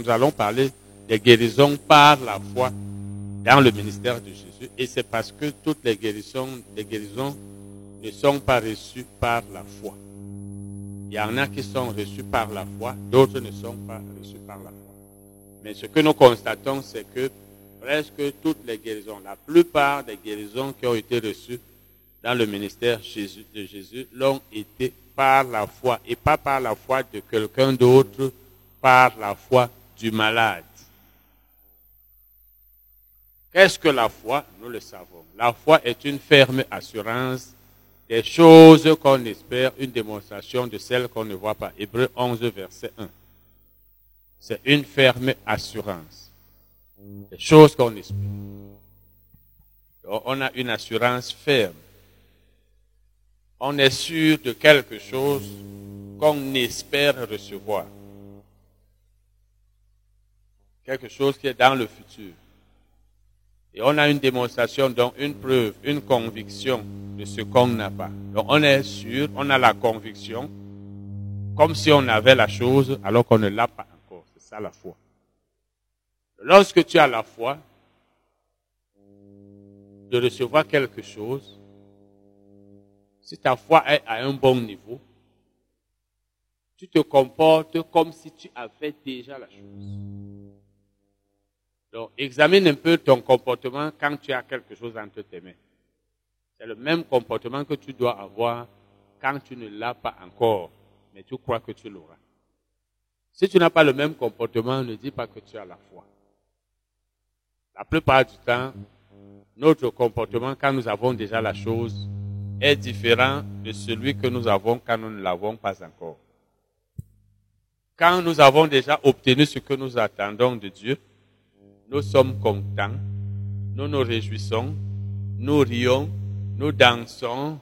Nous allons parler des guérisons par la foi dans le ministère de Jésus. Et c'est parce que toutes les guérisons, les guérisons ne sont pas reçues par la foi. Il y en a qui sont reçues par la foi, d'autres ne sont pas reçues par la foi. Mais ce que nous constatons, c'est que presque toutes les guérisons, la plupart des guérisons qui ont été reçues dans le ministère de Jésus l'ont été par la foi et pas par la foi de quelqu'un d'autre, par la foi du malade. Qu'est-ce que la foi? Nous le savons. La foi est une ferme assurance des choses qu'on espère, une démonstration de celles qu'on ne voit pas. Hébreu 11, verset 1. C'est une ferme assurance des choses qu'on espère. on a une assurance ferme. On est sûr de quelque chose qu'on espère recevoir. Quelque chose qui est dans le futur. Et on a une démonstration, donc une preuve, une conviction de ce qu'on n'a pas. Donc on est sûr, on a la conviction, comme si on avait la chose alors qu'on ne l'a pas encore. C'est ça la foi. Lorsque tu as la foi de recevoir quelque chose, si ta foi est à un bon niveau, tu te comportes comme si tu avais déjà la chose. Donc, examine un peu ton comportement quand tu as quelque chose entre tes mains. C'est le même comportement que tu dois avoir quand tu ne l'as pas encore, mais tu crois que tu l'auras. Si tu n'as pas le même comportement, ne dis pas que tu as la foi. La plupart du temps, notre comportement quand nous avons déjà la chose est différent de celui que nous avons quand nous ne l'avons pas encore. Quand nous avons déjà obtenu ce que nous attendons de Dieu, nous sommes contents, nous nous réjouissons, nous rions, nous dansons,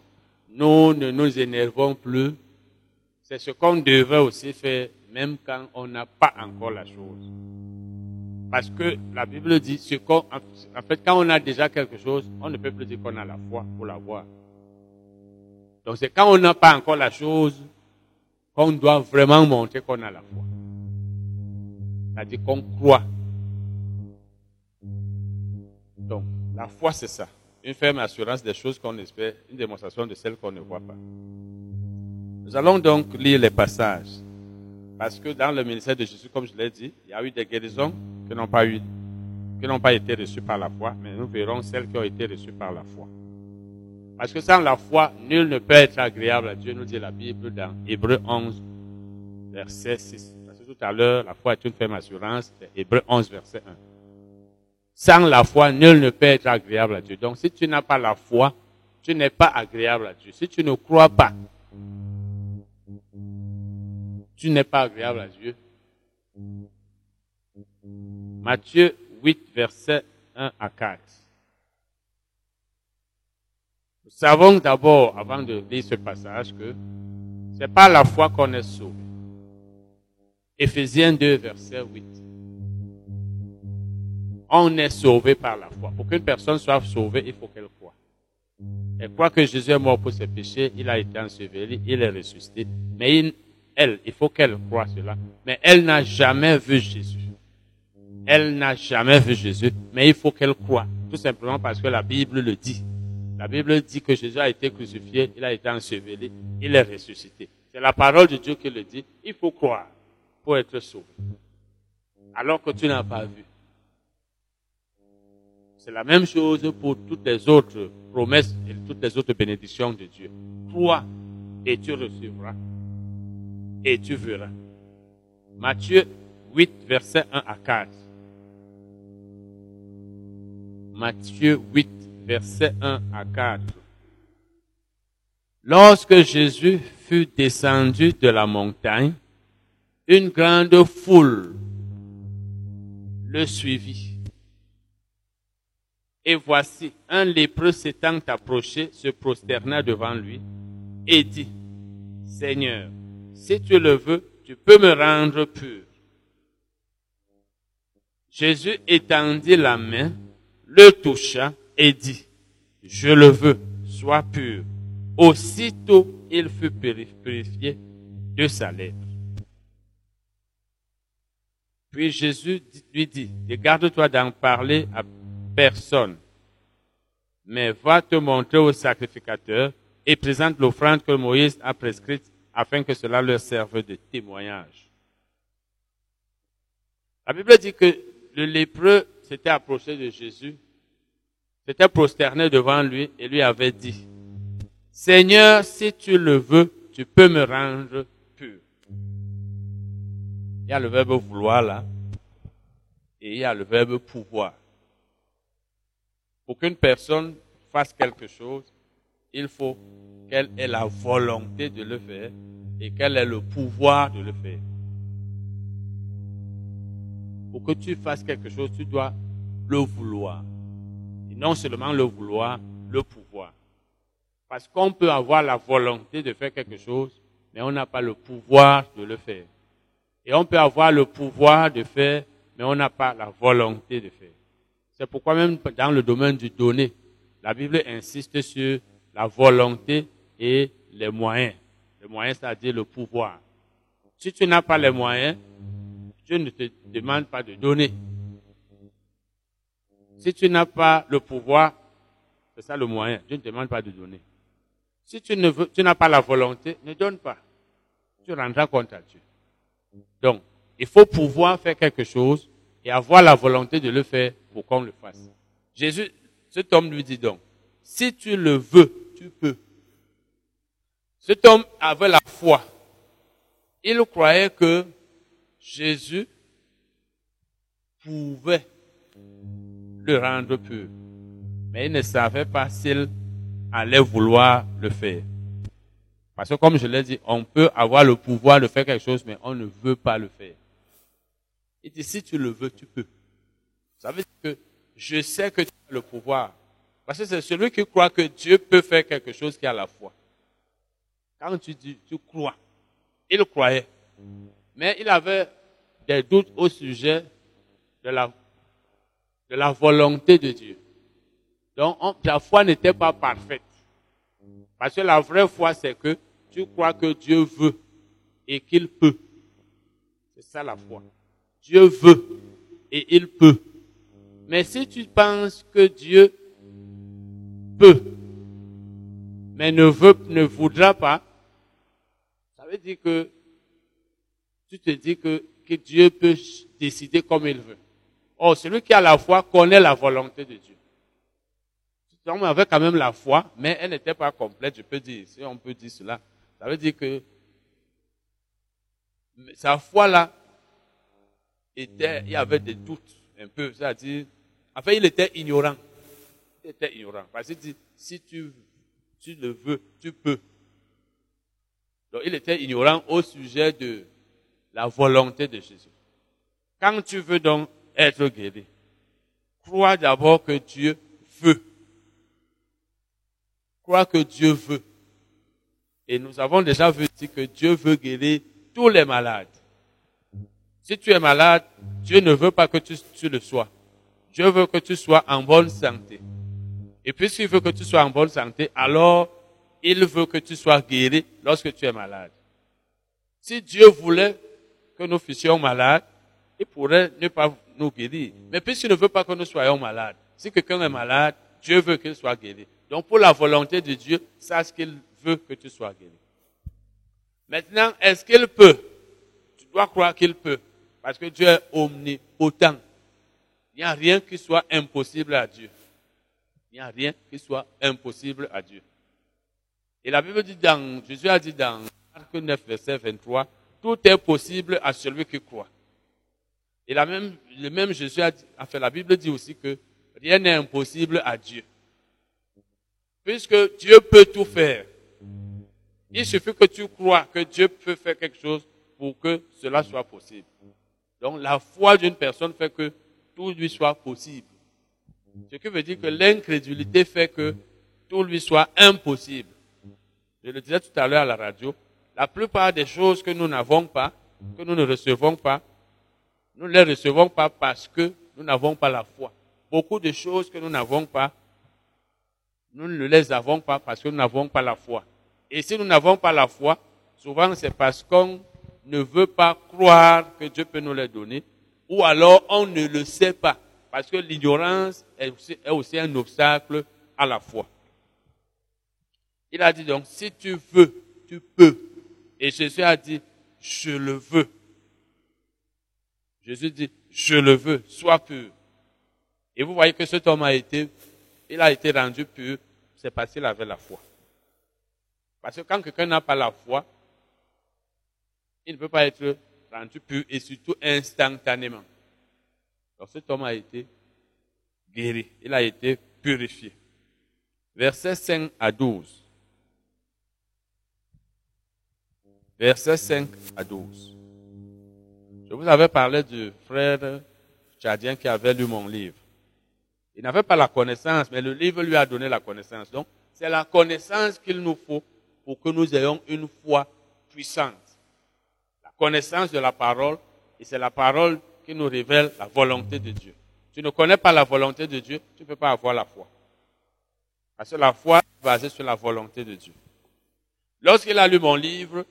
nous ne nous énervons plus. C'est ce qu'on devrait aussi faire même quand on n'a pas encore la chose. Parce que la Bible dit, ce en fait, quand on a déjà quelque chose, on ne peut plus dire qu'on a la foi pour l'avoir. Donc c'est quand on n'a pas encore la chose qu'on doit vraiment montrer qu'on a la foi. C'est-à-dire qu'on croit donc, la foi, c'est ça. Une ferme assurance des choses qu'on espère, une démonstration de celles qu'on ne voit pas. Nous allons donc lire les passages. Parce que dans le ministère de Jésus, comme je l'ai dit, il y a eu des guérisons qui n'ont pas eu, qui n'ont pas été reçues par la foi, mais nous verrons celles qui ont été reçues par la foi. Parce que sans la foi, nul ne peut être agréable à Dieu, nous dit la Bible dans Hébreu 11, verset 6. Parce que tout à l'heure, la foi est une ferme assurance, c'est Hébreu 11, verset 1. Sans la foi, nul ne peut être agréable à Dieu. Donc si tu n'as pas la foi, tu n'es pas agréable à Dieu. Si tu ne crois pas, tu n'es pas agréable à Dieu. Matthieu 8, verset 1 à 4. Nous savons d'abord, avant de lire ce passage, que c'est pas la foi qu'on est sauvé. Éphésiens 2, verset 8 on est sauvé par la foi. Pour qu'une personne soit sauvée, il faut qu'elle croie. Elle croit que Jésus est mort pour ses péchés, il a été enseveli, il est ressuscité. Mais elle, il faut qu'elle croie cela. Mais elle n'a jamais vu Jésus. Elle n'a jamais vu Jésus, mais il faut qu'elle croie. Tout simplement parce que la Bible le dit. La Bible dit que Jésus a été crucifié, il a été enseveli, il est ressuscité. C'est la parole de Dieu qui le dit. Il faut croire pour être sauvé. Alors que tu n'as pas vu. C'est la même chose pour toutes les autres promesses et toutes les autres bénédictions de Dieu. Crois et tu recevras et tu verras. Matthieu 8, verset 1 à 4. Matthieu 8, verset 1 à 4. Lorsque Jésus fut descendu de la montagne, une grande foule le suivit. Et voici, un lépreux s'étant approché, se prosterna devant lui et dit, Seigneur, si tu le veux, tu peux me rendre pur. Jésus étendit la main, le toucha et dit, Je le veux, sois pur. Aussitôt, il fut purifié de sa lèpre. Puis Jésus lui dit, garde-toi d'en parler à personne, mais va te montrer au sacrificateur et présente l'offrande que Moïse a prescrite afin que cela leur serve de témoignage. La Bible dit que le lépreux s'était approché de Jésus, s'était prosterné devant lui et lui avait dit, Seigneur, si tu le veux, tu peux me rendre pur. Il y a le verbe vouloir là, et il y a le verbe pouvoir. Pour qu'une personne fasse quelque chose, il faut qu'elle ait la volonté de le faire et qu'elle ait le pouvoir de le faire. Pour que tu fasses quelque chose, tu dois le vouloir. Et non seulement le vouloir, le pouvoir. Parce qu'on peut avoir la volonté de faire quelque chose, mais on n'a pas le pouvoir de le faire. Et on peut avoir le pouvoir de faire, mais on n'a pas la volonté de faire. C'est pourquoi même dans le domaine du donner, la Bible insiste sur la volonté et les moyens. Les moyens, c'est-à-dire le pouvoir. Si tu n'as pas les moyens, Dieu ne te demande pas de donner. Si tu n'as pas le pouvoir, c'est ça le moyen. Dieu ne te demande pas de donner. Si tu ne n'as pas la volonté, ne donne pas. Tu rendras compte à Dieu. Donc, il faut pouvoir faire quelque chose et avoir la volonté de le faire pour qu'on le fasse. Jésus, cet homme lui dit donc, si tu le veux, tu peux. Cet homme avait la foi. Il croyait que Jésus pouvait le rendre pur. Mais il ne savait pas s'il allait vouloir le faire. Parce que comme je l'ai dit, on peut avoir le pouvoir de faire quelque chose, mais on ne veut pas le faire. Il dit, si tu le veux, tu peux. Ça veut dire que je sais que tu as le pouvoir. Parce que c'est celui qui croit que Dieu peut faire quelque chose qui a la foi. Quand tu dis, tu crois. Il croyait. Mais il avait des doutes au sujet de la, de la volonté de Dieu. Donc, la foi n'était pas parfaite. Parce que la vraie foi, c'est que tu crois que Dieu veut et qu'il peut. C'est ça la foi. Dieu veut et il peut. Mais si tu penses que Dieu peut, mais ne veut, ne voudra pas, ça veut dire que tu te dis que, Dieu peut décider comme il veut. Or, celui qui a la foi connaît la volonté de Dieu. Cet homme avait quand même la foi, mais elle n'était pas complète, je peux dire, si on peut dire cela. Ça veut dire que sa foi là était, il y avait des doutes un peu, c'est-à-dire, enfin, il était ignorant. Il était ignorant. Parce qu'il dit, si tu, le veux, tu peux. Donc, il était ignorant au sujet de la volonté de Jésus. Quand tu veux donc être guéri, crois d'abord que Dieu veut. Crois que Dieu veut. Et nous avons déjà vu que Dieu veut guérir tous les malades. Si tu es malade, Dieu ne veut pas que tu, le sois. Dieu veut que tu sois en bonne santé. Et puisqu'il veut que tu sois en bonne santé, alors il veut que tu sois guéri lorsque tu es malade. Si Dieu voulait que nous fussions malades, il pourrait ne pas nous guérir. Mais puisqu'il ne veut pas que nous soyons malades, si quelqu'un est malade, Dieu veut qu'il soit guéri. Donc pour la volonté de Dieu, sache qu'il veut que tu sois guéri. Maintenant, est-ce qu'il peut? Tu dois croire qu'il peut. Parce que Dieu est omnipotent. Il n'y a rien qui soit impossible à Dieu. Il n'y a rien qui soit impossible à Dieu. Et la Bible dit dans, Jésus a dit dans Marc 9, verset 23, tout est possible à celui qui croit. Et la même, le même Jésus a dit, enfin la Bible dit aussi que rien n'est impossible à Dieu. Puisque Dieu peut tout faire. Il suffit que tu crois que Dieu peut faire quelque chose pour que cela soit possible. Donc la foi d'une personne fait que tout lui soit possible. Ce qui veut dire que l'incrédulité fait que tout lui soit impossible. Je le disais tout à l'heure à la radio, la plupart des choses que nous n'avons pas, que nous ne recevons pas, nous ne les recevons pas parce que nous n'avons pas la foi. Beaucoup de choses que nous n'avons pas, nous ne les avons pas parce que nous n'avons pas la foi. Et si nous n'avons pas la foi, souvent c'est parce qu'on ne veut pas croire que Dieu peut nous les donner, ou alors on ne le sait pas, parce que l'ignorance est aussi, un obstacle à la foi. Il a dit donc, si tu veux, tu peux. Et Jésus a dit, je le veux. Jésus dit, je le veux, sois pur. Et vous voyez que cet homme a été, il a été rendu pur, c'est parce qu'il avait la foi. Parce que quand quelqu'un n'a pas la foi, il ne peut pas être et surtout instantanément. Donc cet homme a été guéri, il a été purifié. Verset 5 à 12. Verset 5 à 12. Je vous avais parlé du frère tchadien qui avait lu mon livre. Il n'avait pas la connaissance, mais le livre lui a donné la connaissance. Donc, c'est la connaissance qu'il nous faut pour que nous ayons une foi puissante. Connaissance de la parole, et c'est la parole qui nous révèle la volonté de Dieu. Tu ne connais pas la volonté de Dieu, tu ne peux pas avoir la foi. Parce que la foi est basée sur la volonté de Dieu. Lorsqu'il a lu mon livre,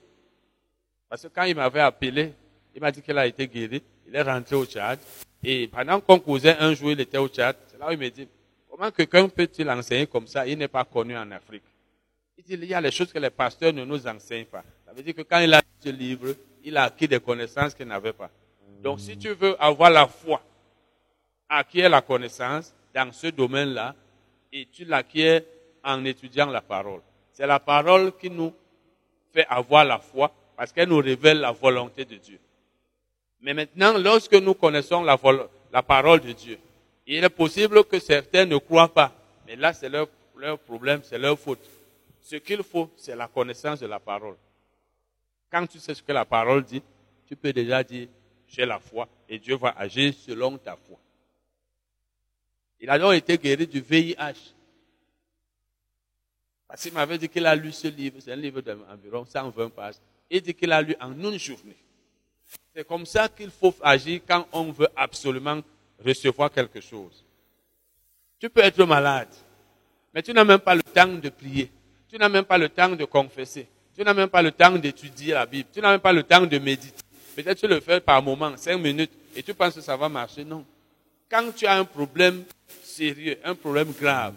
parce que quand il m'avait appelé, il m'a dit qu'il a été guéri, il est rentré au Tchad, et pendant qu'on causait un jour, il était au Tchad, c'est là où il me dit, comment quelqu'un peut-il enseigner comme ça, il n'est pas connu en Afrique. Il dit, il y a les choses que les pasteurs ne nous enseignent pas. Ça veut dire que quand il a lu ce livre, il a acquis des connaissances qu'il n'avait pas. Donc si tu veux avoir la foi, acquérir la connaissance dans ce domaine-là, et tu l'acquiers en étudiant la parole. C'est la parole qui nous fait avoir la foi parce qu'elle nous révèle la volonté de Dieu. Mais maintenant, lorsque nous connaissons la, parole de Dieu, il est possible que certains ne croient pas. Mais là, c'est leur problème, c'est leur faute. Ce qu'il faut, c'est la connaissance de la parole. Quand tu sais ce que la parole dit, tu peux déjà dire, j'ai la foi et Dieu va agir selon ta foi. Il a donc été guéri du VIH. Parce qu'il m'avait dit qu'il a lu ce livre, c'est un livre d'environ 120 pages. Il dit qu'il a lu en une journée. C'est comme ça qu'il faut agir quand on veut absolument recevoir quelque chose. Tu peux être malade, mais tu n'as même pas le temps de prier. Tu n'as même pas le temps de confesser. Tu n'as même pas le temps d'étudier la Bible. Tu n'as même pas le temps de méditer. Peut-être tu le fais par moment, cinq minutes, et tu penses que ça va marcher. Non. Quand tu as un problème sérieux, un problème grave,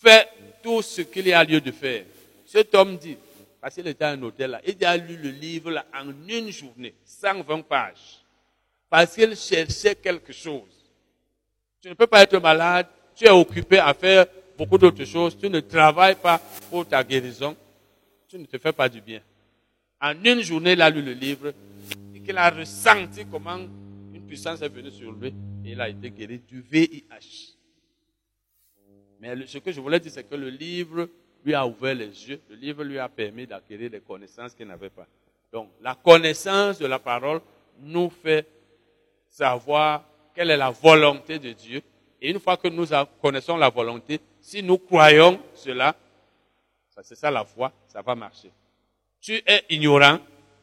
fais tout ce qu'il y a lieu de faire. Cet homme dit, parce qu'il était à un hôtel là, il a lu le livre là en une journée, 120 pages. Parce qu'il cherchait quelque chose. Tu ne peux pas être malade, tu es occupé à faire beaucoup d'autres choses, tu ne travailles pas pour ta guérison, tu ne te fais pas du bien. En une journée, il a lu le livre et qu'il a ressenti comment une puissance est venue sur lui et il a été guéri du VIH. Mais ce que je voulais dire, c'est que le livre lui a ouvert les yeux, le livre lui a permis d'acquérir des connaissances qu'il n'avait pas. Donc, la connaissance de la parole nous fait savoir quelle est la volonté de Dieu. Et une fois que nous connaissons la volonté, si nous croyons cela, c'est ça la foi, ça va marcher. Tu es ignorant,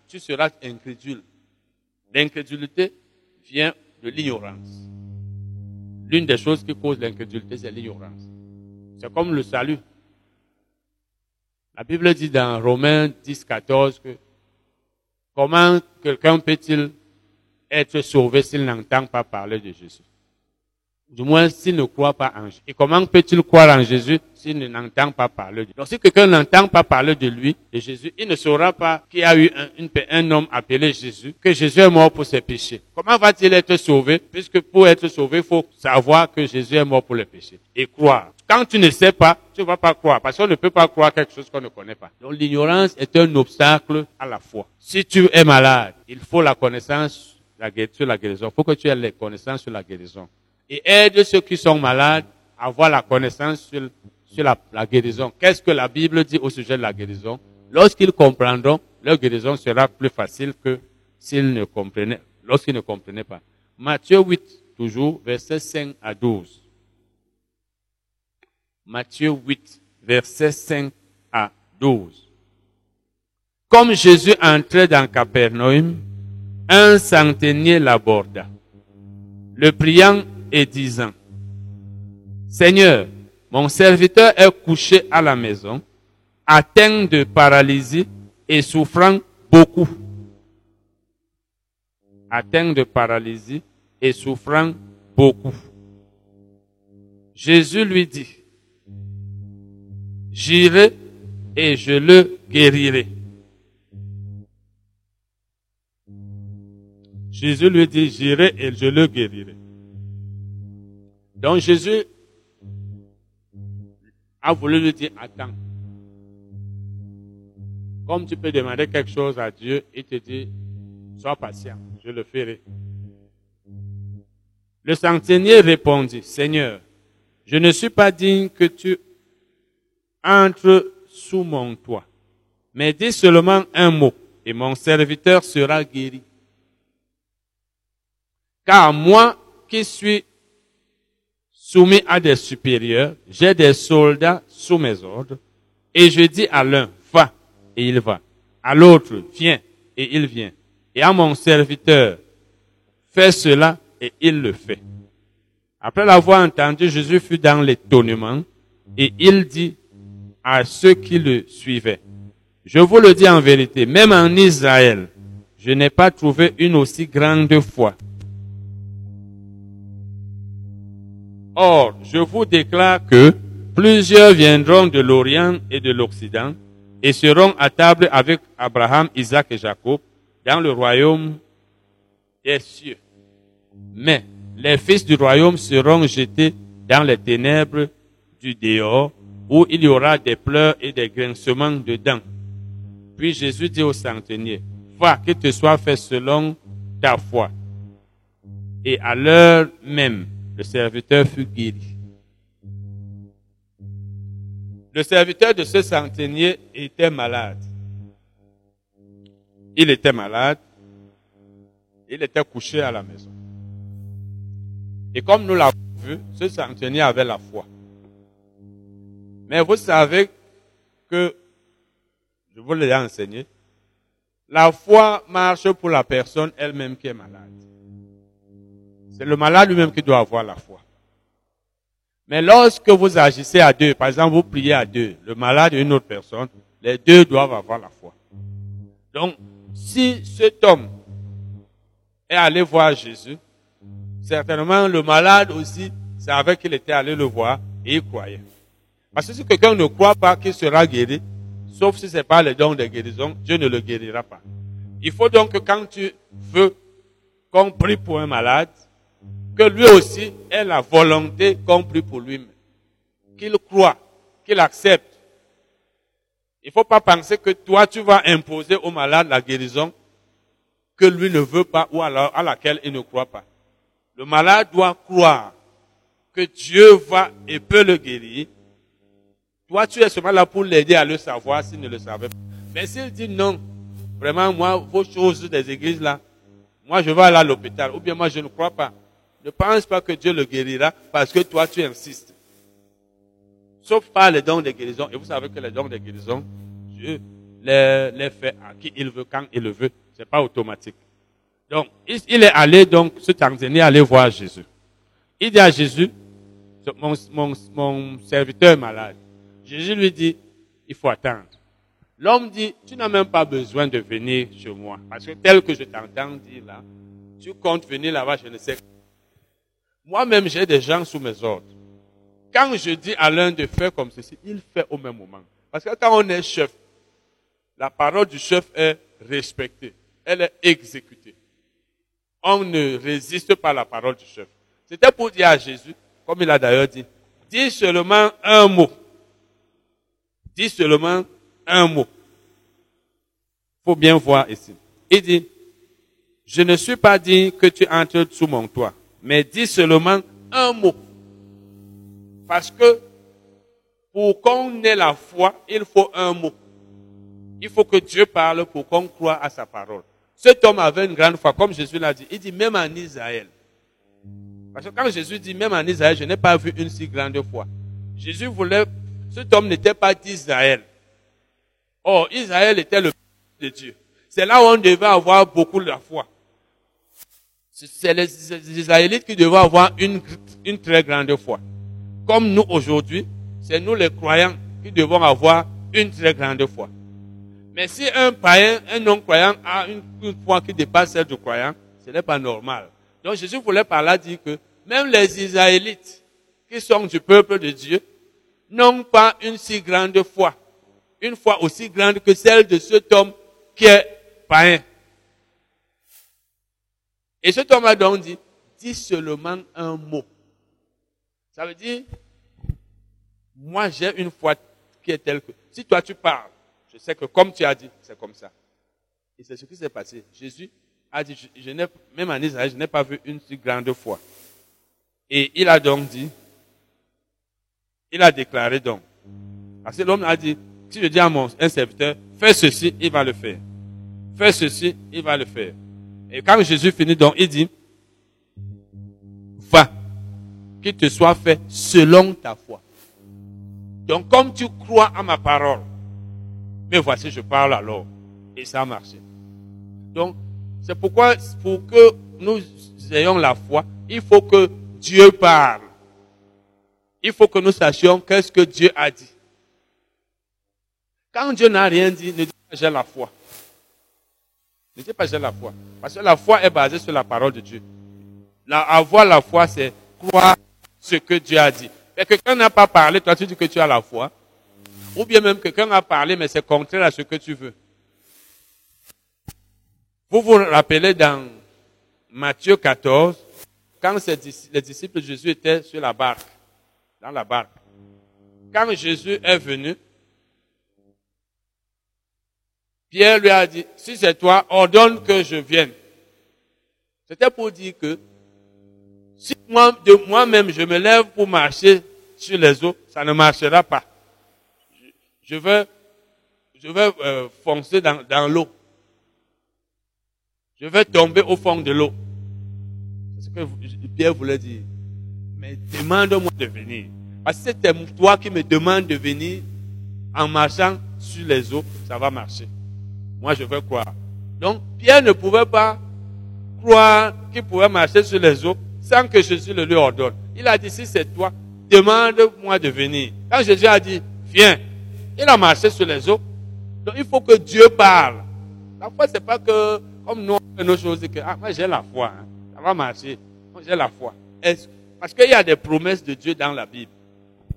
tu seras incrédule. L'incrédulité vient de l'ignorance. L'une des choses qui cause l'incrédulité, c'est l'ignorance. C'est comme le salut. La Bible dit dans Romains 10, 14 que comment quelqu'un peut-il être sauvé s'il n'entend pas parler de Jésus? Du moins, s'il ne croit pas en Jésus. Et comment peut-il croire en Jésus s'il n'entend pas parler de lui? Donc, si quelqu'un n'entend pas parler de lui, de Jésus, il ne saura pas qu'il y a eu un, un, homme appelé Jésus, que Jésus est mort pour ses péchés. Comment va-t-il être sauvé? Puisque pour être sauvé, il faut savoir que Jésus est mort pour les péchés. Et croire. Quand tu ne sais pas, tu ne vas pas croire. Parce qu'on ne peut pas croire quelque chose qu'on ne connaît pas. Donc, l'ignorance est un obstacle à la foi. Si tu es malade, il faut la connaissance sur la guérison. Il faut que tu aies les connaissances sur la guérison et aide ceux qui sont malades à avoir la connaissance sur, la guérison. Qu'est-ce que la Bible dit au sujet de la guérison? Lorsqu'ils comprendront, leur guérison sera plus facile que s'ils ne comprenaient, lorsqu'ils ne comprenaient pas. Matthieu 8, toujours, versets 5 à 12. Matthieu 8, versets 5 à 12. Comme Jésus entrait dans Capernaum, un centenier l'aborda. Le priant et disant, Seigneur, mon serviteur est couché à la maison, atteint de paralysie et souffrant beaucoup. atteint de paralysie et souffrant beaucoup. Jésus lui dit, J'irai et je le guérirai. Jésus lui dit, J'irai et je le guérirai. Donc Jésus a voulu lui dire, attends. Comme tu peux demander quelque chose à Dieu, il te dit, sois patient, je le ferai. Le centenier répondit, Seigneur, je ne suis pas digne que tu entres sous mon toit, mais dis seulement un mot, et mon serviteur sera guéri. Car moi qui suis soumis à des supérieurs, j'ai des soldats sous mes ordres, et je dis à l'un, va, et il va. À l'autre, viens, et il vient. Et à mon serviteur, fais cela, et il le fait. Après l'avoir entendu, Jésus fut dans l'étonnement, et il dit à ceux qui le suivaient, je vous le dis en vérité, même en Israël, je n'ai pas trouvé une aussi grande foi. Or, je vous déclare que plusieurs viendront de l'Orient et de l'Occident et seront à table avec Abraham, Isaac et Jacob dans le royaume des cieux. Mais les fils du royaume seront jetés dans les ténèbres du dehors où il y aura des pleurs et des grincements dedans. Puis Jésus dit au centenier, va, que te soit fait selon ta foi. Et à l'heure même, le serviteur fut guéri. Le serviteur de ce centenier était malade. Il était malade. Il était couché à la maison. Et comme nous l'avons vu, ce centenier avait la foi. Mais vous savez que, je vous l'ai enseigné, la foi marche pour la personne elle-même qui est malade. C'est le malade lui-même qui doit avoir la foi. Mais lorsque vous agissez à deux, par exemple, vous priez à deux, le malade et une autre personne, les deux doivent avoir la foi. Donc, si cet homme est allé voir Jésus, certainement le malade aussi savait qu'il était allé le voir et il croyait. Parce que si quelqu'un ne croit pas qu'il sera guéri, sauf si ce n'est pas le don de guérison, Dieu ne le guérira pas. Il faut donc que quand tu veux qu'on prie pour un malade, que lui aussi ait la volonté compris pour lui-même. Qu'il croit, qu'il accepte. Il ne faut pas penser que toi, tu vas imposer au malade la guérison que lui ne veut pas ou alors à laquelle il ne croit pas. Le malade doit croire que Dieu va et peut le guérir. Toi, tu es seulement là pour l'aider à le savoir s'il ne le savait pas. Mais s'il dit non, vraiment, moi, vos choses des églises là, moi, je vais aller à l'hôpital, ou bien moi, je ne crois pas. Ne pense pas que Dieu le guérira parce que toi tu insistes. Sauf par les dons de guérison. Et vous savez que les dons de guérison, Dieu les, fait à qui il veut, quand il le veut. C'est pas automatique. Donc, il est allé, donc, ce Tanzanie aller voir Jésus. Il dit à Jésus, mon, mon, mon serviteur est malade. Jésus lui dit, il faut attendre. L'homme dit, tu n'as même pas besoin de venir chez moi. Parce que tel que je t'entends dire là, tu comptes venir là-bas, je ne sais moi-même, j'ai des gens sous mes ordres. Quand je dis à l'un de faire comme ceci, il fait au même moment. Parce que quand on est chef, la parole du chef est respectée. Elle est exécutée. On ne résiste pas à la parole du chef. C'était pour dire à Jésus, comme il a d'ailleurs dit, dis seulement un mot. Dis seulement un mot. Faut bien voir ici. Il dit, je ne suis pas dit que tu entres sous mon toit mais dis seulement un mot. Parce que pour qu'on ait la foi, il faut un mot. Il faut que Dieu parle pour qu'on croit à sa parole. Cet homme avait une grande foi, comme Jésus l'a dit. Il dit même en Israël. Parce que quand Jésus dit même en Israël, je n'ai pas vu une si grande foi. Jésus voulait, cet homme n'était pas d'Israël. Or, Israël était le de Dieu. C'est là où on devait avoir beaucoup de foi c'est les Israélites qui devaient avoir une, une très grande foi. Comme nous aujourd'hui, c'est nous les croyants qui devons avoir une très grande foi. Mais si un païen, un non-croyant a une, foi qui dépasse celle du croyant, Ce n'est pas normal. Donc Jésus voulait par là dire que même les Israélites, qui sont du peuple de Dieu, n'ont pas une si grande foi. Une foi aussi grande que celle de cet homme qui est païen. Et cet homme a donc dit, dis seulement un mot. Ça veut dire, moi j'ai une foi qui est telle que, si toi tu parles, je sais que comme tu as dit, c'est comme ça. Et c'est ce qui s'est passé. Jésus a dit, je, n'ai, même en Israël, je n'ai pas vu une si grande foi. Et il a donc dit, il a déclaré donc. Parce que l'homme a dit, si je dis à mon un serviteur, fais ceci, il va le faire. Fais ceci, il va le faire. Et quand Jésus finit donc, il dit, va, qu'il te soit fait selon ta foi. Donc comme tu crois à ma parole, mais voici, je parle alors. Et ça a marché. Donc, c'est pourquoi, pour que nous ayons la foi, il faut que Dieu parle. Il faut que nous sachions qu'est-ce que Dieu a dit. Quand Dieu n'a rien dit, ne dis pas j'ai la foi. Dis pas j'ai la foi. Parce que la foi est basée sur la parole de Dieu. Avoir la foi, c'est croire ce que Dieu a dit. Mais quelqu'un n'a pas parlé, toi tu dis que tu as la foi. Ou bien même quelqu'un a parlé, mais c'est contraire à ce que tu veux. Vous vous rappelez dans Matthieu 14, quand les disciples de Jésus étaient sur la barque, dans la barque. Quand Jésus est venu, Pierre lui a dit, si c'est toi, ordonne que je vienne. C'était pour dire que si moi, de moi-même, je me lève pour marcher sur les eaux, ça ne marchera pas. Je, veux, je veux euh, foncer dans, dans l'eau. Je vais tomber au fond de l'eau. C'est ce que Pierre voulait dire. Mais demande-moi de venir. Parce que c'est toi qui me demandes de venir en marchant sur les eaux, ça va marcher. Moi, je veux croire. Donc, Pierre ne pouvait pas croire qu'il pouvait marcher sur les eaux sans que Jésus le lui ordonne. Il a dit, si c'est toi, demande-moi de venir. Quand Jésus a dit, viens, il a marché sur les eaux. Donc, il faut que Dieu parle. La foi, c'est pas que, comme nous, on fait nos choses, que, ah, moi, j'ai la foi, hein. ça va marcher. Moi, j'ai la foi. Parce qu'il y a des promesses de Dieu dans la Bible.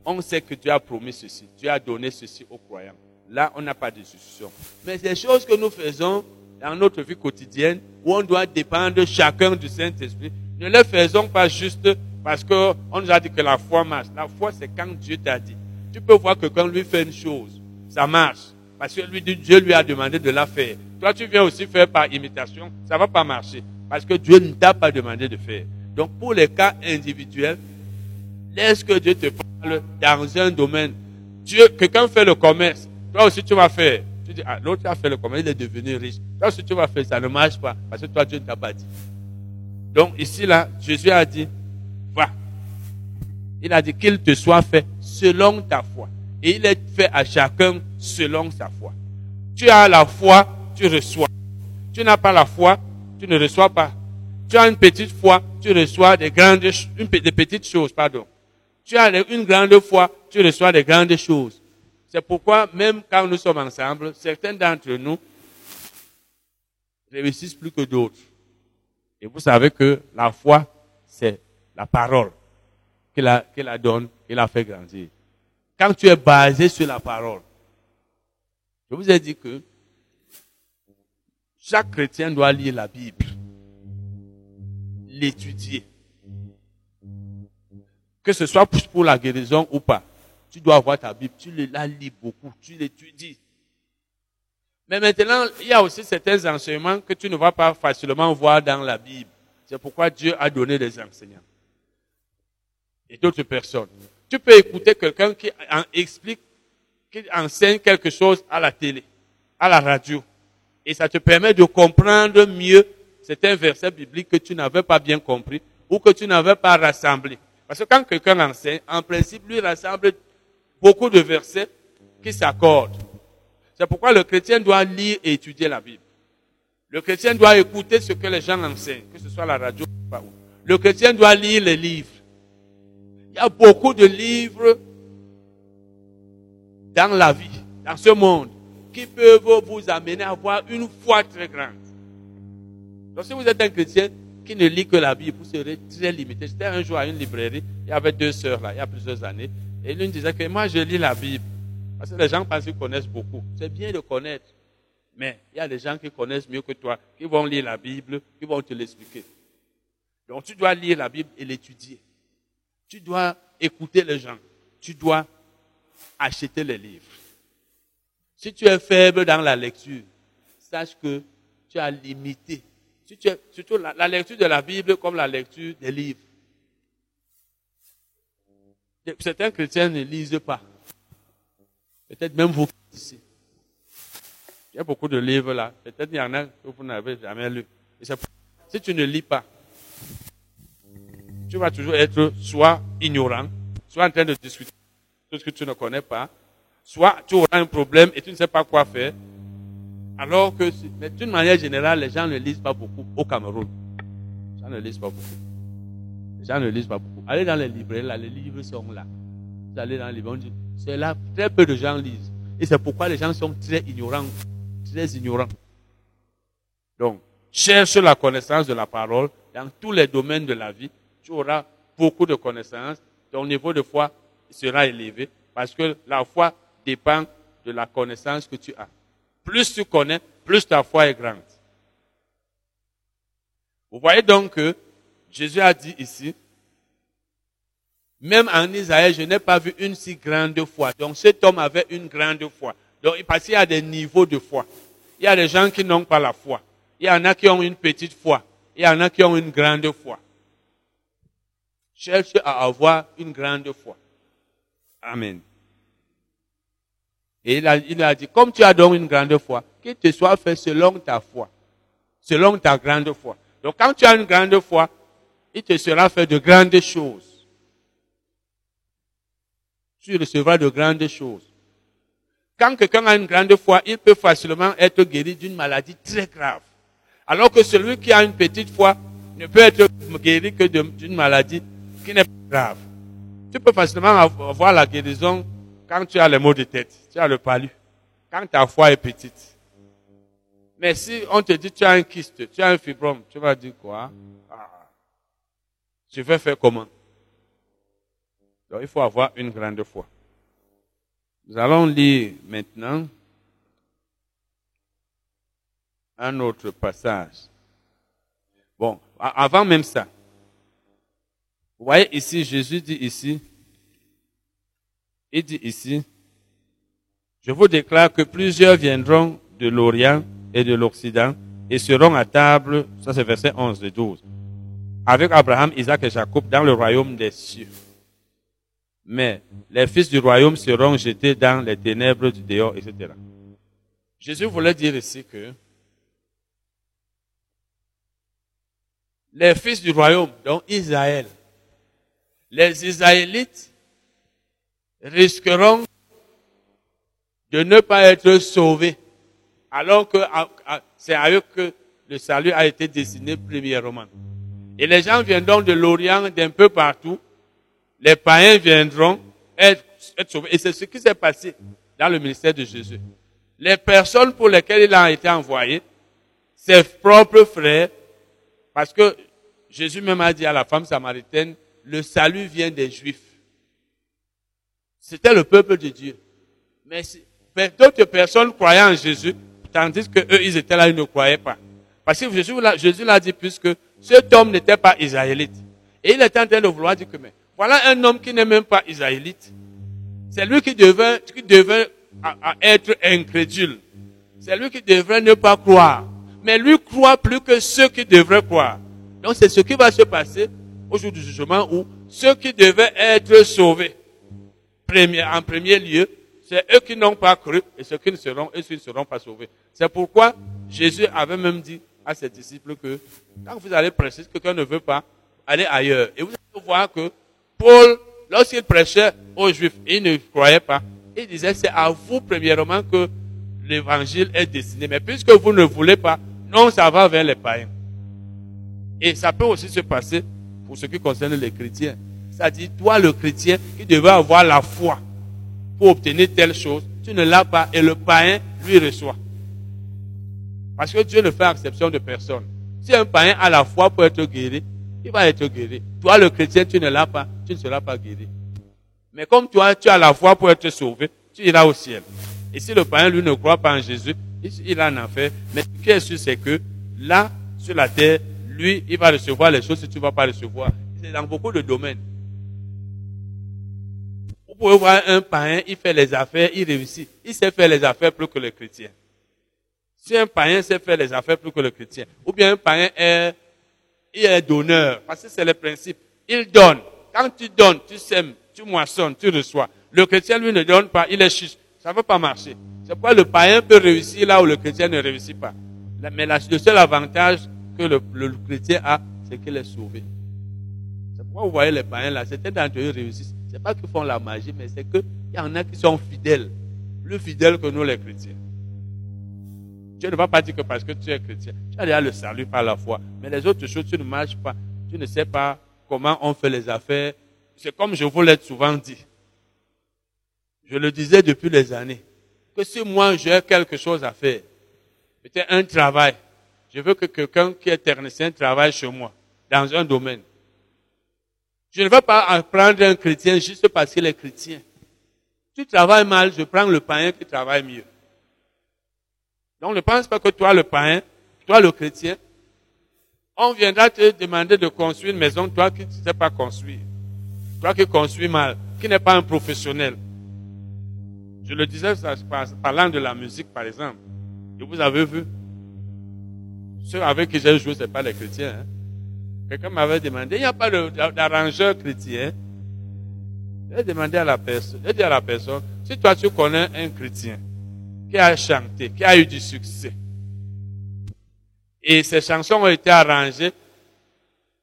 On sait que Dieu a promis ceci. Dieu a donné ceci aux croyants. Là, on n'a pas de discussion. Mais ces choses que nous faisons dans notre vie quotidienne, où on doit dépendre chacun du Saint-Esprit, ne les faisons pas juste parce qu'on nous a dit que la foi marche. La foi, c'est quand Dieu t'a dit. Tu peux voir que quand lui fait une chose, ça marche. Parce que lui, Dieu lui a demandé de la faire. Toi, tu viens aussi faire par imitation, ça va pas marcher. Parce que Dieu ne t'a pas demandé de faire. Donc, pour les cas individuels, laisse que Dieu te parle dans un domaine. Dieu, quelqu'un fait le commerce. Toi aussi, tu vas faire. Tu dis, ah, l'autre a fait le commerce, il est devenu riche. Toi aussi, tu vas faire, ça ne marche pas. Parce que toi, Dieu ne t'a pas dit. Donc, ici, là, Jésus a dit, va. Il a dit qu'il te soit fait selon ta foi. Et il est fait à chacun selon sa foi. Tu as la foi, tu reçois. Tu n'as pas la foi, tu ne reçois pas. Tu as une petite foi, tu reçois des grandes, une, des petites choses, pardon. Tu as une grande foi, tu reçois des grandes choses. C'est pourquoi, même quand nous sommes ensemble, certains d'entre nous réussissent plus que d'autres. Et vous savez que la foi, c'est la parole qu'il la, donne, qu'il la fait grandir. Quand tu es basé sur la parole, je vous ai dit que chaque chrétien doit lire la Bible l'étudier. Que ce soit pour la guérison ou pas. Tu dois avoir ta Bible, tu la lis beaucoup, tu l'étudies. Mais maintenant, il y a aussi certains enseignements que tu ne vas pas facilement voir dans la Bible. C'est pourquoi Dieu a donné des enseignants. Et d'autres personnes. Tu peux écouter quelqu'un qui explique, qui enseigne quelque chose à la télé, à la radio. Et ça te permet de comprendre mieux c'est un verset biblique que tu n'avais pas bien compris ou que tu n'avais pas rassemblé. Parce que quand quelqu'un enseigne, en principe, lui rassemble beaucoup de versets qui s'accordent. C'est pourquoi le chrétien doit lire et étudier la Bible. Le chrétien doit écouter ce que les gens enseignent, que ce soit la radio ou. Le chrétien doit lire les livres. Il y a beaucoup de livres dans la vie, dans ce monde, qui peuvent vous amener à avoir une foi très grande. Donc si vous êtes un chrétien qui ne lit que la Bible, vous serez très limité. J'étais un jour à une librairie, il y avait deux sœurs là, il y a plusieurs années, et l'une disait que moi je lis la Bible. Parce que les gens pensent qu'ils connaissent beaucoup. C'est bien de connaître. Mais il y a des gens qui connaissent mieux que toi, qui vont lire la Bible, qui vont te l'expliquer. Donc tu dois lire la Bible et l'étudier. Tu dois écouter les gens. Tu dois acheter les livres. Si tu es faible dans la lecture, sache que tu as limité. Si tu es, surtout la, la lecture de la Bible comme la lecture des livres. Certains chrétiens ne lisent pas. Peut-être même vous ici. Il y a beaucoup de livres là. Peut-être il y en a que vous n'avez jamais lu. si tu ne lis pas, tu vas toujours être soit ignorant, soit en train de discuter tout ce que tu ne connais pas, soit tu auras un problème et tu ne sais pas quoi faire. Alors que, mais d'une manière générale, les gens ne lisent pas beaucoup au Cameroun. Les gens ne lisent pas beaucoup. Les gens ne lisent pas beaucoup. Allez dans les librairies, là, les livres sont là. Vous allez dans les livres, c'est là, très peu de gens lisent. Et c'est pourquoi les gens sont très ignorants. Très ignorants. Donc, cherche la connaissance de la parole dans tous les domaines de la vie. Tu auras beaucoup de connaissances. Ton niveau de foi sera élevé parce que la foi dépend de la connaissance que tu as. Plus tu connais, plus ta foi est grande. Vous voyez donc que Jésus a dit ici, même en Israël, je n'ai pas vu une si grande foi. Donc cet homme avait une grande foi. Donc parce qu'il y a des niveaux de foi. Il y a des gens qui n'ont pas la foi. Il y en a qui ont une petite foi. Il y en a qui ont une grande foi. Cherche à avoir une grande foi. Amen. Et il a, il a dit, comme tu as donc une grande foi, qu'il te soit fait selon ta foi. Selon ta grande foi. Donc quand tu as une grande foi, il te sera fait de grandes choses tu recevras de grandes choses. Quand quelqu'un a une grande foi, il peut facilement être guéri d'une maladie très grave. Alors que celui qui a une petite foi ne peut être guéri que d'une maladie qui n'est pas grave. Tu peux facilement avoir la guérison quand tu as les maux de tête, tu as le palu, quand ta foi est petite. Mais si on te dit tu as un kyste, tu as un fibrome, tu vas dire quoi? Ah, Je vais faire comment? Donc il faut avoir une grande foi. Nous allons lire maintenant un autre passage. Bon, avant même ça, vous voyez ici, Jésus dit ici, il dit ici, je vous déclare que plusieurs viendront de l'Orient et de l'Occident et seront à table, ça c'est verset 11 et 12, avec Abraham, Isaac et Jacob dans le royaume des cieux mais les fils du royaume seront jetés dans les ténèbres du dehors, etc. Jésus voulait dire ici que les fils du royaume, donc Israël, les Israélites risqueront de ne pas être sauvés, alors que c'est à eux que le salut a été destiné premièrement. Et les gens viendront de l'Orient, d'un peu partout, les païens viendront être, sauvés. Et c'est ce qui s'est passé dans le ministère de Jésus. Les personnes pour lesquelles il a été envoyé, ses propres frères, parce que Jésus même a dit à la femme samaritaine, le salut vient des Juifs. C'était le peuple de Dieu. Mais d'autres personnes croyaient en Jésus, tandis que eux, ils étaient là, ils ne croyaient pas. Parce que Jésus l'a dit puisque cet homme n'était pas israélite. Et il était en train de vouloir dire que, mais voilà un homme qui n'est même pas israélite. C'est lui qui devait, qui devait être incrédule. C'est lui qui devrait ne pas croire. Mais lui croit plus que ceux qui devraient croire. Donc c'est ce qui va se passer au jour du jugement où ceux qui devaient être sauvés, en premier lieu, c'est eux qui n'ont pas cru et ceux qui ne seront, eux qui ne seront pas sauvés. C'est pourquoi Jésus avait même dit à ses disciples que quand vous allez prêcher, quelqu'un ne veut pas, aller ailleurs. Et vous allez voir que Paul, lorsqu'il prêchait aux Juifs, il ne croyait pas. Il disait, c'est à vous premièrement que l'évangile est destiné. Mais puisque vous ne voulez pas, non, ça va vers les païens. Et ça peut aussi se passer pour ce qui concerne les chrétiens. C'est-à-dire, toi, le chrétien, qui devait avoir la foi pour obtenir telle chose, tu ne l'as pas et le païen lui reçoit. Parce que Dieu ne fait exception de personne. Si un païen a la foi pour être guéri, il va être guéri. Toi, le chrétien, tu ne l'as pas, tu ne seras pas guéri. Mais comme toi, tu as la foi pour être sauvé, tu iras au ciel. Et si le païen, lui, ne croit pas en Jésus, il en enfer. Mais ce qui est sûr, c'est que là, sur la terre, lui, il va recevoir les choses que tu ne vas pas recevoir. C'est dans beaucoup de domaines. Vous pouvez voir un païen, il fait les affaires, il réussit. Il sait faire les affaires plus que le chrétien. Si un païen sait faire les affaires plus que le chrétien, ou bien un païen est, il est donneur, parce que c'est le principe. Il donne. Quand tu donnes, tu sèmes, tu moissonnes, tu reçois. Le chrétien, lui, ne donne pas, il est chiche. Ça ne peut pas marcher. C'est pourquoi le païen peut réussir là où le chrétien ne réussit pas. Mais le seul avantage que le, chrétien a, c'est qu'il est sauvé. C'est pourquoi vous voyez les païens là, certains d'entre eux réussissent. C'est pas qu'ils font la magie, mais c'est qu'il y en a qui sont fidèles. Plus fidèles que nous les chrétiens. Tu ne vas pas dire que parce que tu es chrétien, tu as déjà le salut par la foi. Mais les autres choses, tu ne marches pas. Tu ne sais pas comment on fait les affaires. C'est comme je vous l'ai souvent dit. Je le disais depuis des années. Que si moi j'ai quelque chose à faire, peut-être un travail, je veux que quelqu'un qui est technicien travaille chez moi, dans un domaine. Je ne veux pas prendre un chrétien juste parce qu'il est chrétien. Tu travailles mal, je prends le païen qui travaille mieux. Donc ne pense pas que toi le païen, toi le chrétien, on viendra te demander de construire une maison, toi qui ne sais pas construire. Toi qui construis mal, qui n'est pas un professionnel. Je le disais parlant de la musique, par exemple. Et vous avez vu, ceux avec qui j'ai joué, ce pas les chrétiens. Hein. Quelqu'un m'avait demandé, il n'y a pas d'arrangeur chrétien? J'ai demandé à la personne, j'ai dit à la personne, si toi tu connais un chrétien qui a chanté, qui a eu du succès, et ces chansons ont été arrangées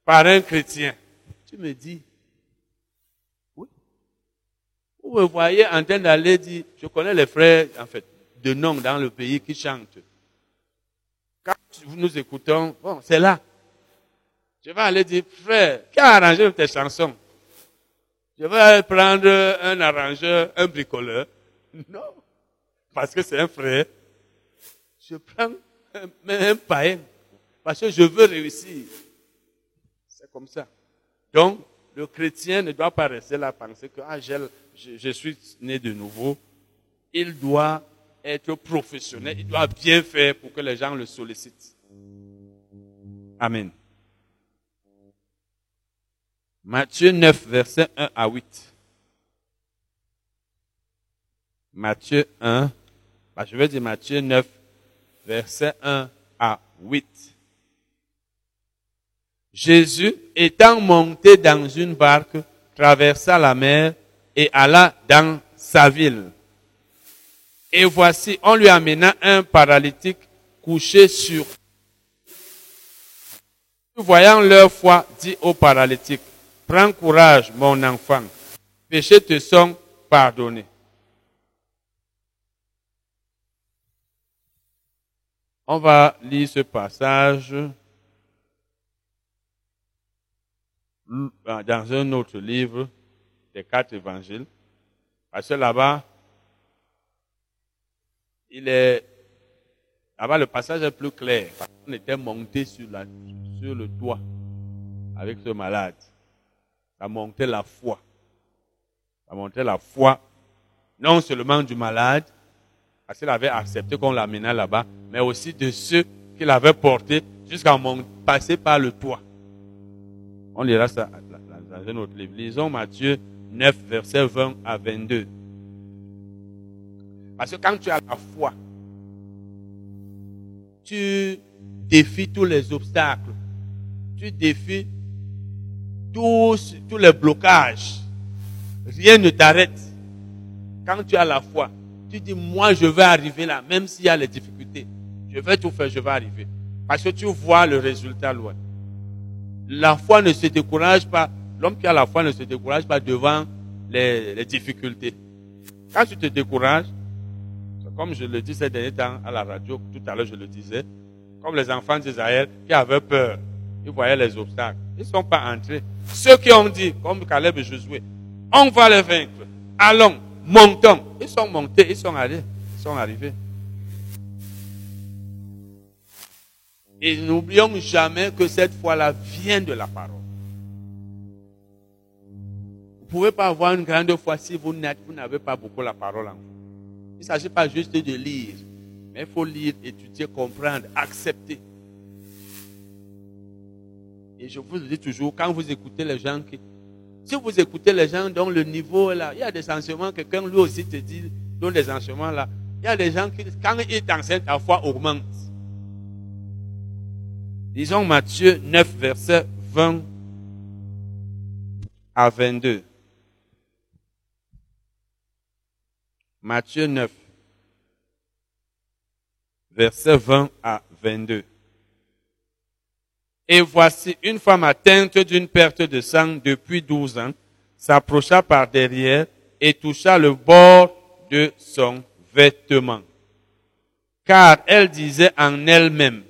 par un chrétien, tu me dis, oui. Vous me voyez en train d'aller dire, je connais les frères, en fait, de nom dans le pays qui chantent. Quand nous écoutons, bon, c'est là. Je vais aller dire, frère, qui a arrangé tes chansons? Je vais prendre un arrangeur, un bricoleur. Non, parce que c'est un frère. Je prends un, un païen, parce que je veux réussir. C'est comme ça. Donc, le chrétien ne doit pas rester là à penser que ah, je, je suis né de nouveau. Il doit être professionnel, il doit bien faire pour que les gens le sollicitent. Amen. Matthieu 9, verset 1 à 8. Matthieu 1, bah, je vais dire Matthieu 9, verset 1 à 8. Jésus, étant monté dans une barque, traversa la mer et alla dans sa ville. Et voici, on lui amena un paralytique couché sur. Voyant leur foi, dit au paralytique, prends courage, mon enfant, péchés te sont pardonnés. On va lire ce passage dans un autre livre des quatre évangiles. Parce que là-bas, il est, là-bas le passage est plus clair. On était monté sur, le toit avec ce malade. Ça montait la foi. Ça montait la foi, non seulement du malade, parce qu'il avait accepté qu'on l'amenait là-bas, mais aussi de ceux qui l'avaient porté jusqu'à passer par le toit. On lira ça dans un autre livre. Lisons Matthieu 9, verset 20 à 22. Parce que quand tu as la foi, tu défies tous les obstacles, tu défies tous, tous les blocages. Rien ne t'arrête. Quand tu as la foi, tu dis, moi je vais arriver là, même s'il y a les difficultés. Je vais tout faire, je vais arriver. Parce que tu vois le résultat loin. La foi ne se décourage pas. L'homme qui a la foi ne se décourage pas devant les, difficultés. Quand tu te décourages, comme je le dis ces derniers temps à la radio, tout à l'heure je le disais, comme les enfants d'Israël qui avaient peur, ils voyaient les obstacles. Ils ne sont pas entrés. Ceux qui ont dit, comme Caleb et Josué, on va les vaincre. Allons, montons. Ils sont montés, ils sont allés, ils sont arrivés. Et n'oublions jamais que cette foi-là vient de la parole. Vous ne pouvez pas avoir une grande foi si vous n'avez pas beaucoup la parole en vous. Il ne s'agit pas juste de lire, mais il faut lire, étudier, comprendre, accepter. Et je vous dis toujours, quand vous écoutez les gens qui, si vous écoutez les gens dont le niveau est là, il y a des enseignements, quelqu'un lui aussi te dit, dont des enseignements là, il y a des gens qui, quand ils t'enseignent, ta foi augmente. Disons Matthieu 9, verset 20 à 22. Matthieu 9, verset 20 à 22. Et voici une femme atteinte d'une perte de sang depuis douze ans s'approcha par derrière et toucha le bord de son vêtement. Car elle disait en elle-même,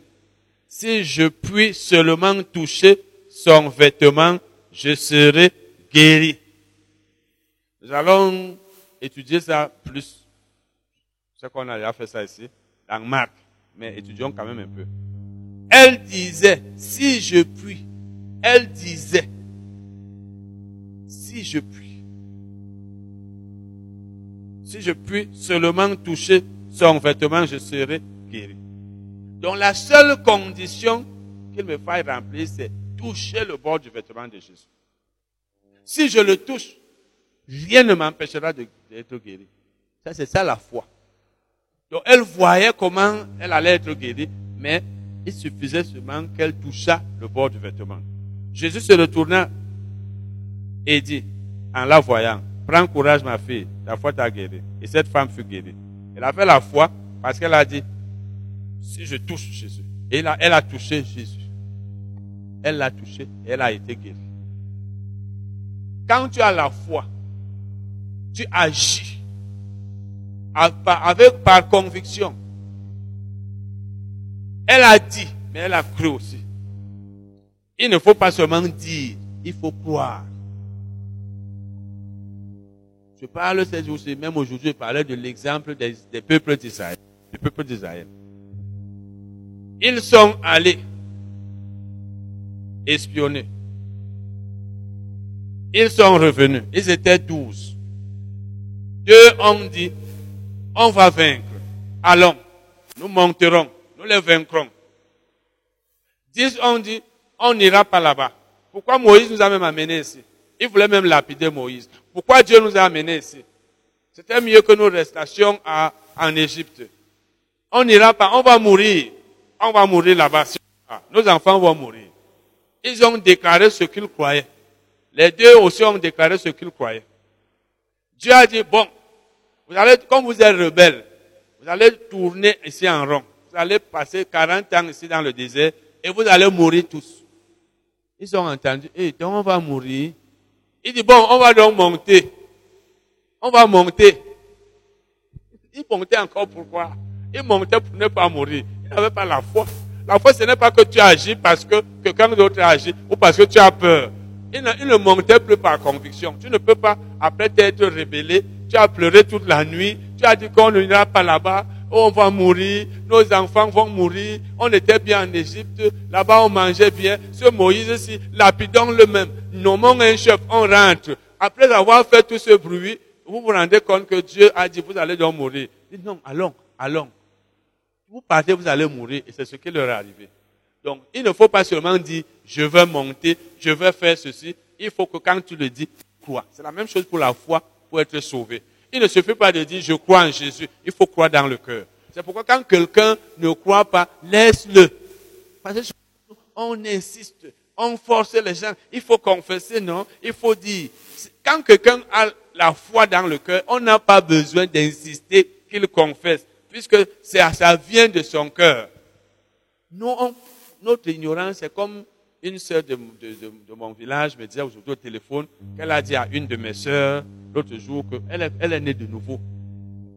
si je puis seulement toucher son vêtement, je serai guéri. Nous allons étudier ça plus. Je sais qu'on a déjà fait ça ici, dans Marc, mais étudions quand même un peu. Elle disait, si je puis, elle disait, si je puis, si je puis seulement toucher son vêtement, je serai guéri. Donc la seule condition qu'il me faille remplir, c'est toucher le bord du vêtement de Jésus. Si je le touche, rien ne m'empêchera d'être guéri. Ça, c'est ça la foi. Donc elle voyait comment elle allait être guérie, mais il suffisait seulement qu'elle touchât le bord du vêtement. Jésus se retourna et dit, en la voyant, prends courage ma fille, ta foi t'a guérie. Et cette femme fut guérie. Elle a fait la foi parce qu'elle a dit, si je touche Jésus. Et elle a, elle a touché Jésus. Elle l'a touché et elle a été guérie. Quand tu as la foi, tu agis avec, par conviction. Elle a dit, mais elle a cru aussi. Il ne faut pas seulement dire, il faut croire. Je parle ces jours-ci, même aujourd'hui, je parlais de l'exemple des, peuples d'Israël, d'Israël. Ils sont allés espionner. Ils sont revenus. Ils étaient douze. Deux ont dit, on va vaincre. Allons, nous monterons, nous les vaincrons. Dix ont dit, on n'ira pas là-bas. Pourquoi Moïse nous a même amenés ici? Il voulait même lapider Moïse. Pourquoi Dieu nous a amenés ici? C'était mieux que nous restions en Égypte. On n'ira pas, on va mourir on va mourir là-bas. Nos enfants vont mourir. Ils ont déclaré ce qu'ils croyaient. Les deux aussi ont déclaré ce qu'ils croyaient. Dieu a dit, bon, vous allez, comme vous êtes rebelles, vous allez tourner ici en rond. Vous allez passer 40 ans ici dans le désert et vous allez mourir tous. Ils ont entendu, et donc on va mourir. Il dit, bon, on va donc monter. On va monter. Ils montaient encore pourquoi? Ils montaient pour ne pas mourir n'avait pas la foi. La foi, ce n'est pas que tu agis parce que quelqu'un d'autre a agi ou parce que tu as peur. Il ne, il ne montait plus par conviction. Tu ne peux pas, après t'être rebellé, tu as pleuré toute la nuit, tu as dit qu'on n'ira pas là-bas, on va mourir, nos enfants vont mourir, on était bien en Égypte, là-bas on mangeait bien. Ce Moïse-ci, lapidons le même, nommons un chef, on rentre. Après avoir fait tout ce bruit, vous vous rendez compte que Dieu a dit, vous allez donc mourir. Non, allons, allons. Vous partez, vous allez mourir. Et c'est ce qui leur est arrivé. Donc, il ne faut pas seulement dire, je veux monter, je veux faire ceci. Il faut que quand tu le dis, crois. C'est la même chose pour la foi, pour être sauvé. Il ne suffit pas de dire, je crois en Jésus. Il faut croire dans le cœur. C'est pourquoi quand quelqu'un ne croit pas, laisse-le. Parce on insiste, on force les gens. Il faut confesser, non? Il faut dire. Quand quelqu'un a la foi dans le cœur, on n'a pas besoin d'insister qu'il confesse puisque ça vient de son cœur. Nous, notre ignorance est comme une sœur de, mon village me disait aujourd'hui au téléphone qu'elle a dit à une de mes sœurs l'autre jour qu'elle elle est née de nouveau.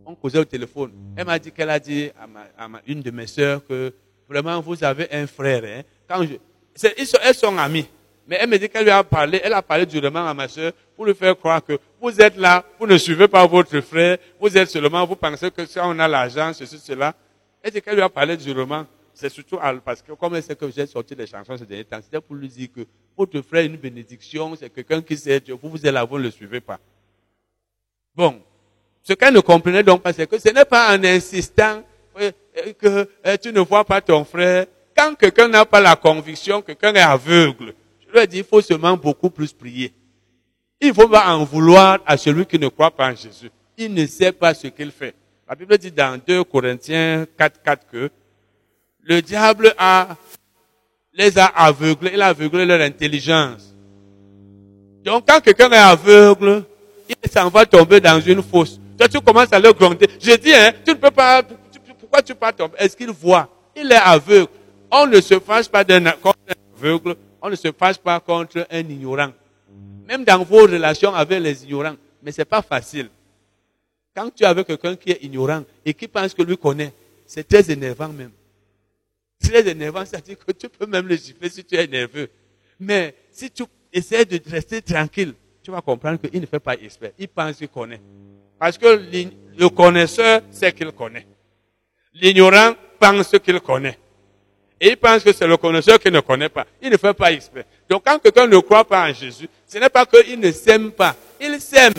On causait au téléphone. Elle m'a dit qu'elle a dit à, une de mes sœurs que vraiment vous avez un frère. Hein. Quand je, elles sont amies. Mais elle me dit qu'elle lui a parlé, elle a parlé durement à ma soeur pour lui faire croire que vous êtes là, vous ne suivez pas votre frère, vous êtes seulement, vous pensez que si on a l'argent, ceci, cela. Elle dit qu'elle lui a parlé durement. C'est surtout parce que comme sait que j'ai sorti les chansons ces derniers temps, c'était pour lui dire que votre frère une bénédiction, c'est quelqu'un qui sait Dieu. Vous, vous là, vous ne le suivez pas. Bon. Ce qu'elle ne comprenait donc pas, c'est que ce n'est pas en insistant que tu ne vois pas ton frère. Quand quelqu'un n'a pas la conviction, quelqu'un est aveugle, je lui ai dit, il faut seulement beaucoup plus prier. Il ne faut pas en vouloir à celui qui ne croit pas en Jésus. Il ne sait pas ce qu'il fait. La Bible dit dans 2 Corinthiens 4, 4 que le diable a, les a aveuglés, il a aveuglé leur intelligence. Donc quand quelqu'un est aveugle, il s'en va tomber dans une fosse. Toi, tu commences à le gronder. Je dis, hein, tu ne peux pas, pourquoi tu pas tomber? Est-ce qu'il voit? Il est aveugle. On ne se fâche pas d'un aveugle, on ne se fâche pas contre un ignorant. Même dans vos relations avec les ignorants. Mais c'est pas facile. Quand tu es avec quelqu'un qui est ignorant et qui pense que lui connaît, c'est très énervant même. Très énervant, c'est-à-dire que tu peux même le gifler si tu es nerveux. Mais si tu essaies de rester tranquille, tu vas comprendre qu'il ne fait pas expert. Il pense qu'il connaît. Parce que le connaisseur sait qu'il connaît. L'ignorant pense qu'il connaît. Et il pense que c'est le connaisseur qui ne connaît pas. Il ne fait pas expert. Donc quand quelqu'un ne croit pas en Jésus, ce n'est pas qu'il ne s'aime pas. Il s'aime.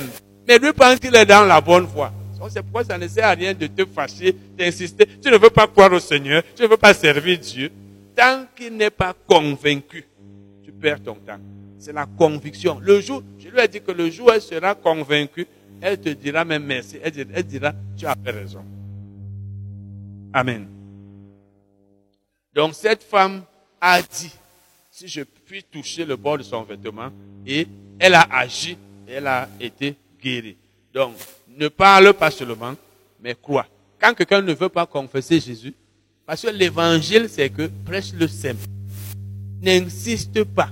Mais lui pense qu'il est dans la bonne voie. C'est pourquoi ça ne sert à rien de te fâcher, d'insister. Tu ne veux pas croire au Seigneur, tu ne veux pas servir Dieu. Tant qu'il n'est pas convaincu, tu perds ton temps. C'est la conviction. Le jour, je lui ai dit que le jour où elle sera convaincue, elle te dira même merci. Elle dira, elle dira tu as fait raison. Amen. Donc cette femme a dit, si je puis toucher le bord de son vêtement, et elle a agi, elle a été guérie. Donc, ne parle pas seulement, mais crois. Quand quelqu'un ne veut pas confesser Jésus, parce que l'évangile, c'est que prêche le simple. N'insiste pas.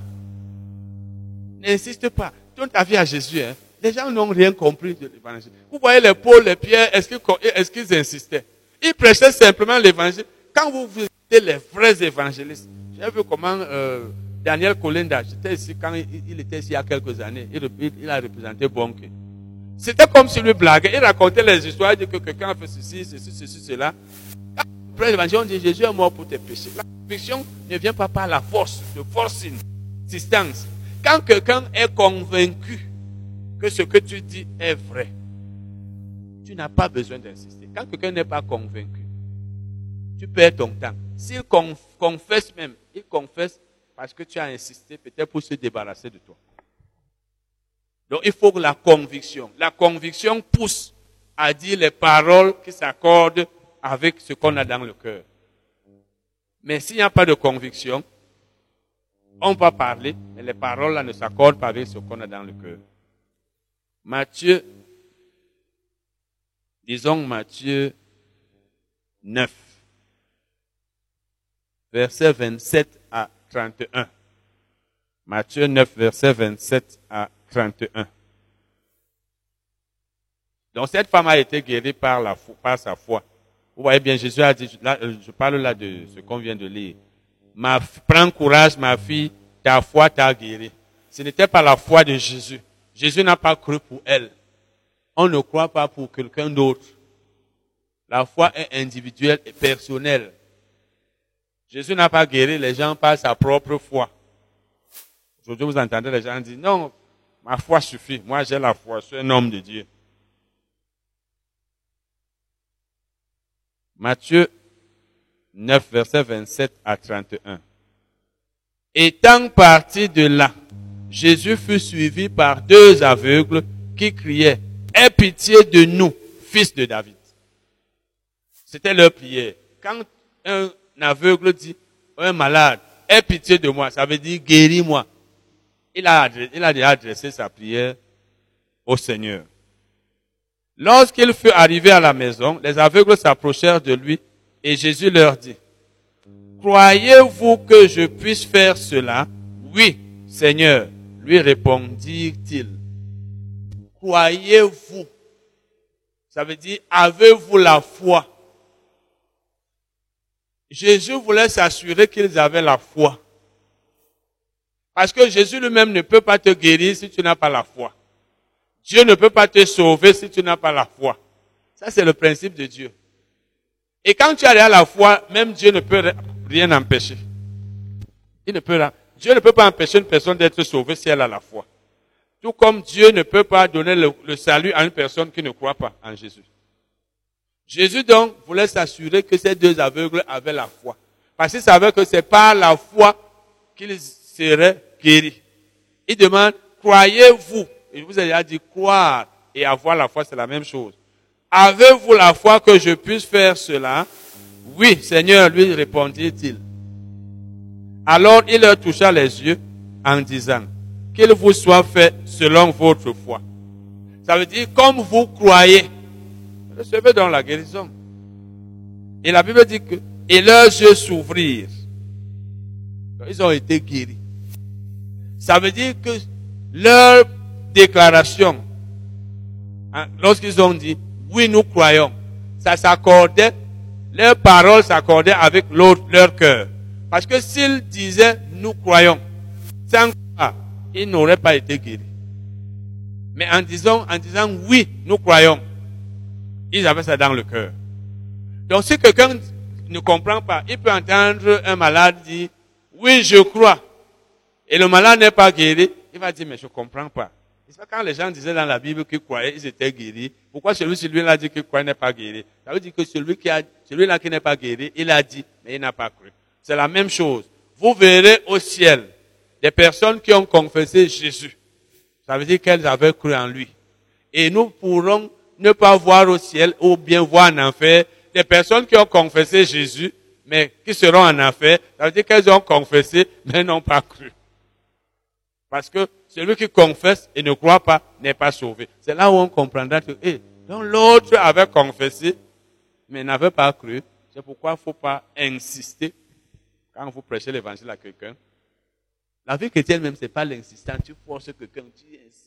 N'insiste pas. Donne ta vie à Jésus. Hein. Les gens n'ont rien compris de l'évangile. Vous voyez les Paul, les Pierre, est-ce qu'ils insistaient? Ils prêchaient simplement l'évangile. Quand vous visitez les vrais évangélistes, j'ai vu comment euh, Daniel Colinda, j'étais ici quand il, était ici il y a quelques années, il, a représenté Bonke. C'était comme si lui blaguait. Il racontait les histoires, il dit que quelqu'un a fait ceci, ceci, ceci, cela. Après l'évangile, on dit Jésus est mort pour tes péchés. La conviction ne vient pas par la force, de forcing, distance. Quand quelqu'un est convaincu que ce que tu dis est vrai, tu n'as pas besoin d'insister. Quand quelqu'un n'est pas convaincu, tu perds ton temps. S'il confesse même, il confesse parce que tu as insisté peut-être pour se débarrasser de toi. Donc il faut la conviction, la conviction pousse à dire les paroles qui s'accordent avec ce qu'on a dans le cœur. Mais s'il n'y a pas de conviction, on va parler, mais les paroles là ne s'accordent pas avec ce qu'on a dans le cœur. Matthieu, disons Matthieu 9, verset 27 à 31. Matthieu 9, verset 27 à 31. Donc cette femme a été guérie par, sa foi. Vous voyez bien, Jésus a dit, euh, je parle là de ce qu'on vient de lire ma, prends courage, ma fille, ta foi t'a guéri. Ce n'était pas la foi de Jésus. Jésus n'a pas cru pour elle. On ne croit pas pour quelqu'un d'autre. La foi est individuelle et personnelle. Jésus n'a pas guéri les gens par sa propre foi. Aujourd'hui, vous entendez les gens dire, non, ma foi suffit. Moi, j'ai la foi. Je suis un homme de Dieu. Matthieu 9, verset 27 à 31. Étant parti de là, Jésus fut suivi par deux aveugles qui criaient, Aie pitié de nous, fils de David. C'était leur prière. Quand un aveugle dit, un malade, aie pitié de moi, ça veut dire guéris-moi. Il a, il a déjà adressé sa prière au Seigneur. Lorsqu'il fut arrivé à la maison, les aveugles s'approchèrent de lui et Jésus leur dit, Croyez-vous que je puisse faire cela? Oui, Seigneur, lui répondit-il. Croyez-vous Ça veut dire, avez-vous la foi? Jésus voulait s'assurer qu'ils avaient la foi. Parce que Jésus lui-même ne peut pas te guérir si tu n'as pas la foi. Dieu ne peut pas te sauver si tu n'as pas la foi. Ça, c'est le principe de Dieu. Et quand tu as la foi, même Dieu ne peut rien empêcher. Il ne peut, Dieu ne peut pas empêcher une personne d'être sauvée si elle a la foi. Tout comme Dieu ne peut pas donner le, salut à une personne qui ne croit pas en Jésus. Jésus donc voulait s'assurer que ces deux aveugles avaient la foi. Parce qu'il savait que c'est par la foi qu'ils seraient guéris. Il demande, croyez-vous? Je vous ai déjà dit, croire et avoir la foi, c'est la même chose. Avez-vous la foi que je puisse faire cela? Oui, Seigneur, lui répondit-il. Alors il leur toucha les yeux en disant, qu'il vous soit fait selon votre foi. Ça veut dire, comme vous croyez, recevez dans la guérison. Et la Bible dit que, et leurs yeux s'ouvrirent. Ils ont été guéris. Ça veut dire que leur déclaration, hein, lorsqu'ils ont dit, oui, nous croyons, ça s'accordait, leurs paroles s'accordaient avec leur cœur. Parce que s'ils disaient, nous croyons, sans croire, ils n'auraient pas été guéris. Mais en disant, en disant oui, nous croyons, ils avaient ça dans le cœur. Donc si quelqu'un ne comprend pas, il peut entendre un malade dire, oui, je crois. Et le malade n'est pas guéri, il va dire, mais je ne comprends pas. C'est pas quand les gens disaient dans la Bible qu'ils croyaient, ils étaient guéris. Pourquoi celui ci lui dit qu'il n'est pas guéri? Ça veut dire que celui qui a, celui-là qui n'est pas guéri, il a dit, mais il n'a pas cru. C'est la même chose. Vous verrez au ciel des personnes qui ont confessé Jésus. Ça veut dire qu'elles avaient cru en lui. Et nous pourrons ne pas voir au ciel ou bien voir en enfer des personnes qui ont confessé Jésus, mais qui seront en enfer. Ça veut dire qu'elles ont confessé, mais n'ont pas cru. Parce que celui qui confesse et ne croit pas n'est pas sauvé. C'est là où on comprendra que, eh, l'autre avait confessé, mais n'avait pas cru. C'est pourquoi il ne faut pas insister quand vous prêchez l'évangile à quelqu'un la vie chrétienne même, c'est pas l'insistance. Tu forces quelqu'un, tu insistes.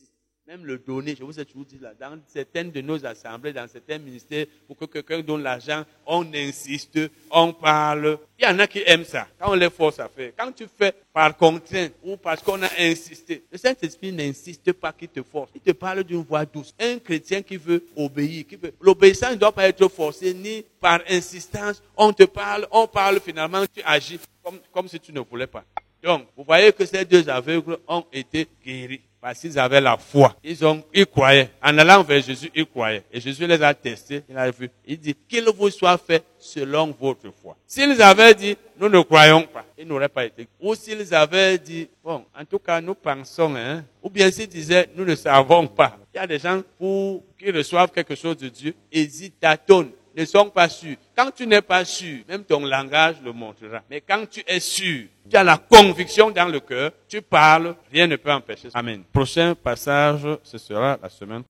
Même le donner, je vous ai toujours dit là, dans certaines de nos assemblées, dans certains ministères, pour que quelqu'un donne l'argent, on insiste, on parle. Il y en a qui aiment ça, quand on les force à faire. Quand tu fais par contrainte ou parce qu'on a insisté, le Saint-Esprit n'insiste pas qu'il te force. Il te parle d'une voix douce. Un chrétien qui veut obéir, qui veut... l'obéissance ne doit pas être forcée ni par insistance. On te parle, on parle finalement, tu agis comme, comme si tu ne voulais pas. Donc, vous voyez que ces deux aveugles ont été guéris parce qu'ils avaient la foi. Ils ont, ils croyaient. En allant vers Jésus, ils croyaient. Et Jésus les a testés. Il a vu. Il dit, qu'il vous soit fait selon votre foi. S'ils avaient dit, nous ne croyons pas, ils n'auraient pas été. Ou s'ils avaient dit, bon, en tout cas, nous pensons, hein. Ou bien s'ils disaient, nous ne savons pas. Il y a des gens pour, qui reçoivent quelque chose de Dieu, hésitent, tâtonnent ne sont pas sûrs. Quand tu n'es pas sûr, même ton langage le montrera. Mais quand tu es sûr, tu as la conviction dans le cœur, tu parles, rien ne peut empêcher. Amen. Prochain passage, ce sera la semaine